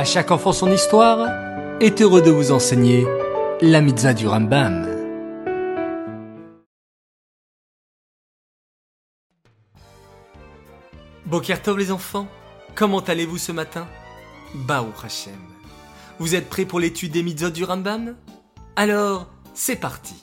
À chaque enfant son histoire est heureux de vous enseigner la mitzvah du Rambam. Bokertov les enfants, comment allez-vous ce matin? Baou Hashem. Vous êtes prêts pour l'étude des mitzvot du Rambam? Alors, c'est parti.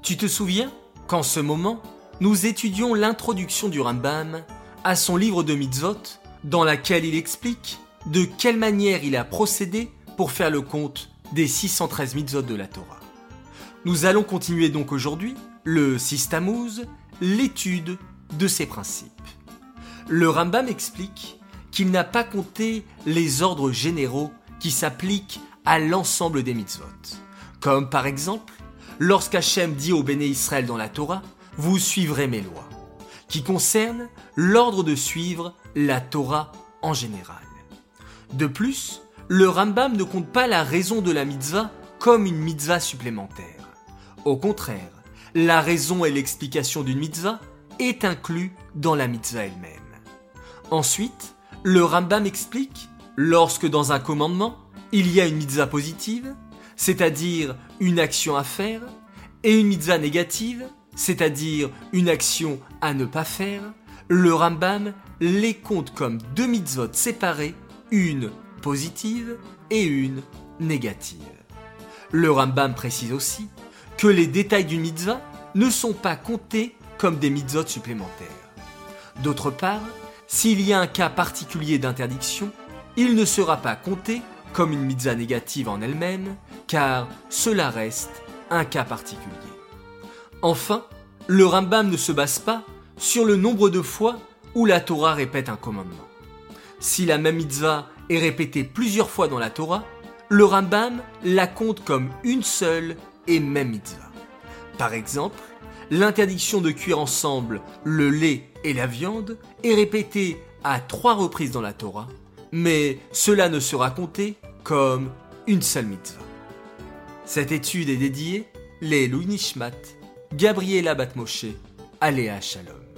Tu te souviens qu'en ce moment, nous étudions l'introduction du Rambam à son livre de mitzvot, dans laquelle il explique de quelle manière il a procédé pour faire le compte des 613 mitzvot de la Torah. Nous allons continuer donc aujourd'hui, le Sistamuz, l'étude de ces principes. Le Rambam explique qu'il n'a pas compté les ordres généraux qui s'appliquent à l'ensemble des mitzvot. Comme par exemple, lorsqu'Hachem dit au béné Israël dans la Torah, vous suivrez mes lois, qui concerne l'ordre de suivre la Torah en général. De plus, le Rambam ne compte pas la raison de la mitzvah comme une mitzvah supplémentaire. Au contraire, la raison et l'explication d'une mitzvah est inclus dans la mitzvah elle-même. Ensuite, le Rambam explique, lorsque dans un commandement, il y a une mitzvah positive, c'est-à-dire une action à faire, et une mitzvah négative, c'est-à-dire une action à ne pas faire, le Rambam les compte comme deux mitzvot séparées, une positive et une négative. Le Rambam précise aussi que les détails d'une mitzvah ne sont pas comptés comme des mitzvot supplémentaires. D'autre part, s'il y a un cas particulier d'interdiction, il ne sera pas compté comme une mitzvah négative en elle-même, car cela reste un cas particulier. Enfin, le Rambam ne se base pas sur le nombre de fois où la Torah répète un commandement. Si la même mitzvah est répétée plusieurs fois dans la Torah, le Rambam la compte comme une seule et même mitzvah. Par exemple, l'interdiction de cuire ensemble le lait et la viande est répétée à trois reprises dans la Torah, mais cela ne sera compté comme une seule mitzvah. Cette étude est dédiée les Nishmat, Gabriela Batmoshe, Aléa Shalom.